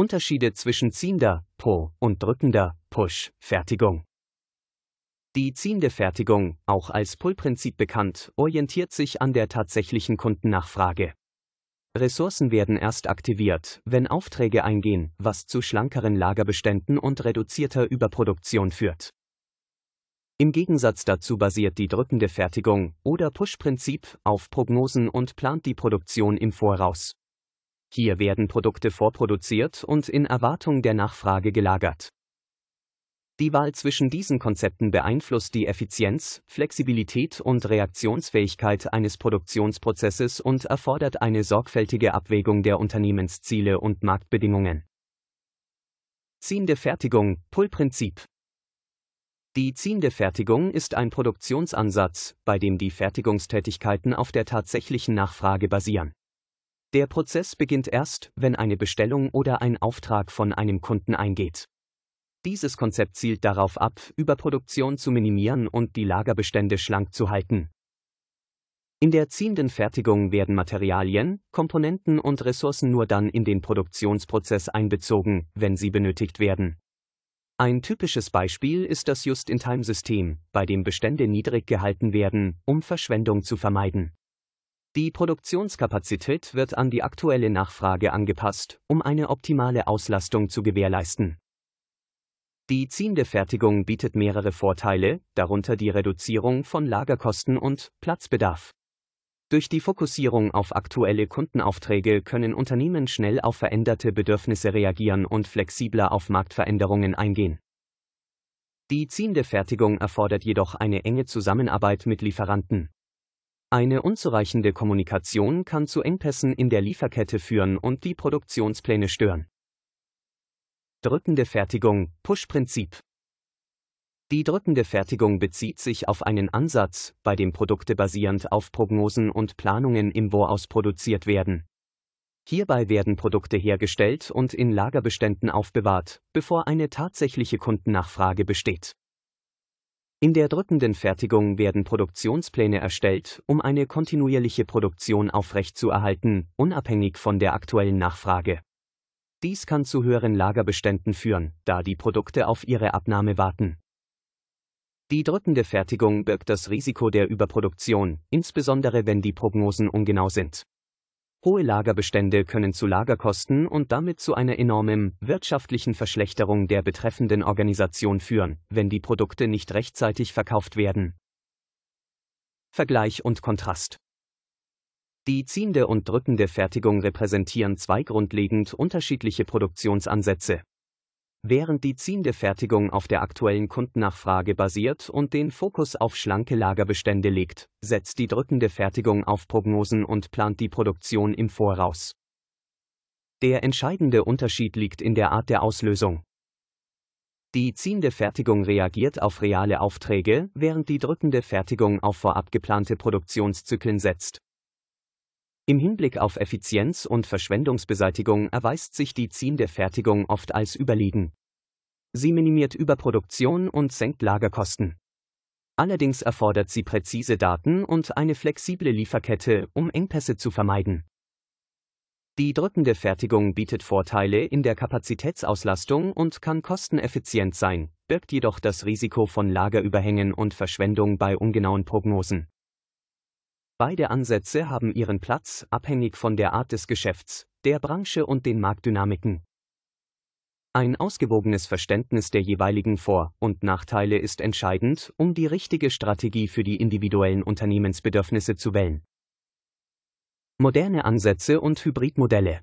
Unterschiede zwischen ziehender Pull und drückender Push Fertigung. Die ziehende Fertigung, auch als Pull-Prinzip bekannt, orientiert sich an der tatsächlichen Kundennachfrage. Ressourcen werden erst aktiviert, wenn Aufträge eingehen, was zu schlankeren Lagerbeständen und reduzierter Überproduktion führt. Im Gegensatz dazu basiert die drückende Fertigung oder Push-Prinzip auf Prognosen und plant die Produktion im Voraus. Hier werden Produkte vorproduziert und in Erwartung der Nachfrage gelagert. Die Wahl zwischen diesen Konzepten beeinflusst die Effizienz, Flexibilität und Reaktionsfähigkeit eines Produktionsprozesses und erfordert eine sorgfältige Abwägung der Unternehmensziele und Marktbedingungen. Ziehende Fertigung, Pull-Prinzip. Die ziehende Fertigung ist ein Produktionsansatz, bei dem die Fertigungstätigkeiten auf der tatsächlichen Nachfrage basieren. Der Prozess beginnt erst, wenn eine Bestellung oder ein Auftrag von einem Kunden eingeht. Dieses Konzept zielt darauf ab, Überproduktion zu minimieren und die Lagerbestände schlank zu halten. In der ziehenden Fertigung werden Materialien, Komponenten und Ressourcen nur dann in den Produktionsprozess einbezogen, wenn sie benötigt werden. Ein typisches Beispiel ist das Just-in-Time-System, bei dem Bestände niedrig gehalten werden, um Verschwendung zu vermeiden. Die Produktionskapazität wird an die aktuelle Nachfrage angepasst, um eine optimale Auslastung zu gewährleisten. Die ziehende Fertigung bietet mehrere Vorteile, darunter die Reduzierung von Lagerkosten und Platzbedarf. Durch die Fokussierung auf aktuelle Kundenaufträge können Unternehmen schnell auf veränderte Bedürfnisse reagieren und flexibler auf Marktveränderungen eingehen. Die ziehende Fertigung erfordert jedoch eine enge Zusammenarbeit mit Lieferanten. Eine unzureichende Kommunikation kann zu Engpässen in der Lieferkette führen und die Produktionspläne stören. Drückende Fertigung, Push-Prinzip. Die drückende Fertigung bezieht sich auf einen Ansatz, bei dem Produkte basierend auf Prognosen und Planungen im Voraus produziert werden. Hierbei werden Produkte hergestellt und in Lagerbeständen aufbewahrt, bevor eine tatsächliche Kundennachfrage besteht. In der drückenden Fertigung werden Produktionspläne erstellt, um eine kontinuierliche Produktion aufrechtzuerhalten, unabhängig von der aktuellen Nachfrage. Dies kann zu höheren Lagerbeständen führen, da die Produkte auf ihre Abnahme warten. Die drückende Fertigung birgt das Risiko der Überproduktion, insbesondere wenn die Prognosen ungenau sind. Hohe Lagerbestände können zu Lagerkosten und damit zu einer enormen wirtschaftlichen Verschlechterung der betreffenden Organisation führen, wenn die Produkte nicht rechtzeitig verkauft werden. Vergleich und Kontrast die ziehende und drückende Fertigung repräsentieren zwei grundlegend unterschiedliche Produktionsansätze. Während die ziehende Fertigung auf der aktuellen Kundennachfrage basiert und den Fokus auf schlanke Lagerbestände legt, setzt die drückende Fertigung auf Prognosen und plant die Produktion im Voraus. Der entscheidende Unterschied liegt in der Art der Auslösung. Die ziehende Fertigung reagiert auf reale Aufträge, während die drückende Fertigung auf vorab geplante Produktionszyklen setzt. Im Hinblick auf Effizienz und Verschwendungsbeseitigung erweist sich die ziehende Fertigung oft als überlegen. Sie minimiert Überproduktion und senkt Lagerkosten. Allerdings erfordert sie präzise Daten und eine flexible Lieferkette, um Engpässe zu vermeiden. Die drückende Fertigung bietet Vorteile in der Kapazitätsauslastung und kann kosteneffizient sein, birgt jedoch das Risiko von Lagerüberhängen und Verschwendung bei ungenauen Prognosen. Beide Ansätze haben ihren Platz, abhängig von der Art des Geschäfts, der Branche und den Marktdynamiken. Ein ausgewogenes Verständnis der jeweiligen Vor- und Nachteile ist entscheidend, um die richtige Strategie für die individuellen Unternehmensbedürfnisse zu wählen. Moderne Ansätze und Hybridmodelle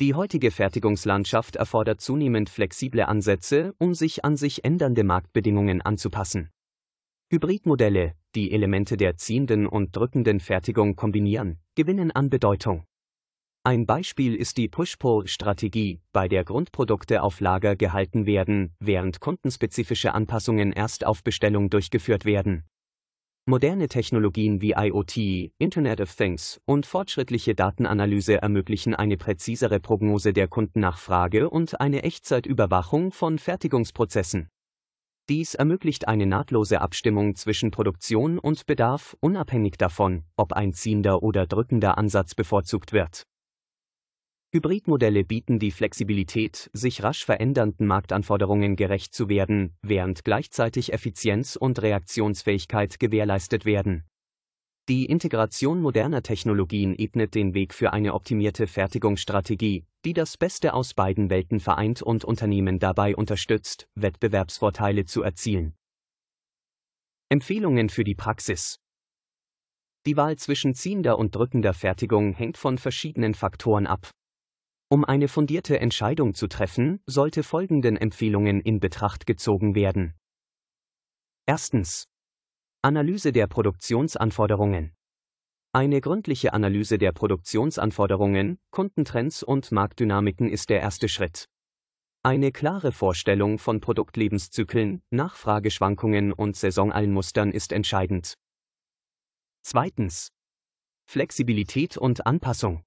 Die heutige Fertigungslandschaft erfordert zunehmend flexible Ansätze, um sich an sich ändernde Marktbedingungen anzupassen. Hybridmodelle, die Elemente der ziehenden und drückenden Fertigung kombinieren, gewinnen an Bedeutung. Ein Beispiel ist die Push-Pull-Strategie, bei der Grundprodukte auf Lager gehalten werden, während kundenspezifische Anpassungen erst auf Bestellung durchgeführt werden. Moderne Technologien wie IoT, Internet of Things und fortschrittliche Datenanalyse ermöglichen eine präzisere Prognose der Kundennachfrage und eine Echtzeitüberwachung von Fertigungsprozessen. Dies ermöglicht eine nahtlose Abstimmung zwischen Produktion und Bedarf, unabhängig davon, ob ein ziehender oder drückender Ansatz bevorzugt wird. Hybridmodelle bieten die Flexibilität, sich rasch verändernden Marktanforderungen gerecht zu werden, während gleichzeitig Effizienz und Reaktionsfähigkeit gewährleistet werden. Die Integration moderner Technologien ebnet den Weg für eine optimierte Fertigungsstrategie, die das Beste aus beiden Welten vereint und Unternehmen dabei unterstützt, Wettbewerbsvorteile zu erzielen. Empfehlungen für die Praxis Die Wahl zwischen ziehender und drückender Fertigung hängt von verschiedenen Faktoren ab. Um eine fundierte Entscheidung zu treffen, sollte folgenden Empfehlungen in Betracht gezogen werden. Erstens. Analyse der Produktionsanforderungen. Eine gründliche Analyse der Produktionsanforderungen, Kundentrends und Marktdynamiken ist der erste Schritt. Eine klare Vorstellung von Produktlebenszyklen, Nachfrageschwankungen und saisonalen Mustern ist entscheidend. Zweitens. Flexibilität und Anpassung.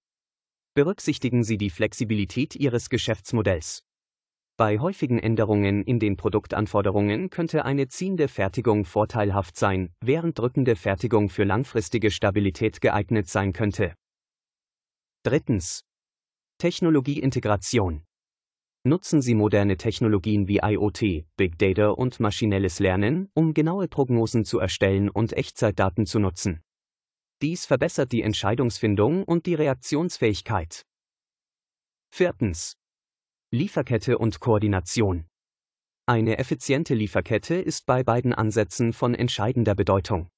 Berücksichtigen Sie die Flexibilität Ihres Geschäftsmodells. Bei häufigen Änderungen in den Produktanforderungen könnte eine ziehende Fertigung vorteilhaft sein, während drückende Fertigung für langfristige Stabilität geeignet sein könnte. Drittens. Technologieintegration. Nutzen Sie moderne Technologien wie IoT, Big Data und maschinelles Lernen, um genaue Prognosen zu erstellen und Echtzeitdaten zu nutzen. Dies verbessert die Entscheidungsfindung und die Reaktionsfähigkeit. Viertens. Lieferkette und Koordination. Eine effiziente Lieferkette ist bei beiden Ansätzen von entscheidender Bedeutung.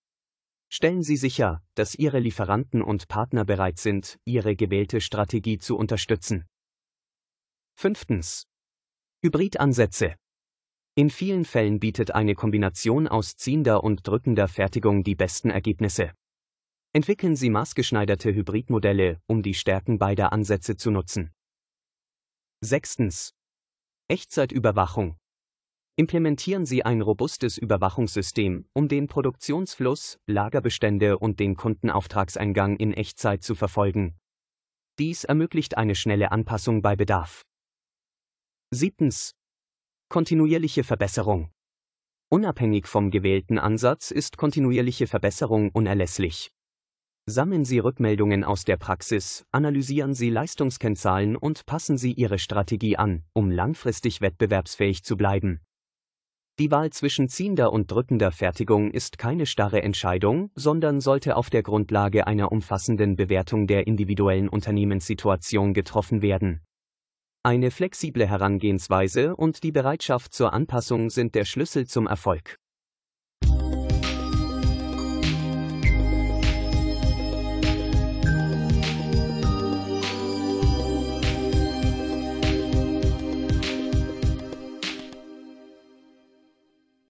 Stellen Sie sicher, dass Ihre Lieferanten und Partner bereit sind, Ihre gewählte Strategie zu unterstützen. Fünftens. Hybridansätze. In vielen Fällen bietet eine Kombination aus ziehender und drückender Fertigung die besten Ergebnisse. Entwickeln Sie maßgeschneiderte Hybridmodelle, um die Stärken beider Ansätze zu nutzen. Sechstens. Echtzeitüberwachung. Implementieren Sie ein robustes Überwachungssystem, um den Produktionsfluss, Lagerbestände und den Kundenauftragseingang in Echtzeit zu verfolgen. Dies ermöglicht eine schnelle Anpassung bei Bedarf. Siebtens. Kontinuierliche Verbesserung. Unabhängig vom gewählten Ansatz ist kontinuierliche Verbesserung unerlässlich. Sammeln Sie Rückmeldungen aus der Praxis, analysieren Sie Leistungskennzahlen und passen Sie Ihre Strategie an, um langfristig wettbewerbsfähig zu bleiben. Die Wahl zwischen ziehender und drückender Fertigung ist keine starre Entscheidung, sondern sollte auf der Grundlage einer umfassenden Bewertung der individuellen Unternehmenssituation getroffen werden. Eine flexible Herangehensweise und die Bereitschaft zur Anpassung sind der Schlüssel zum Erfolg.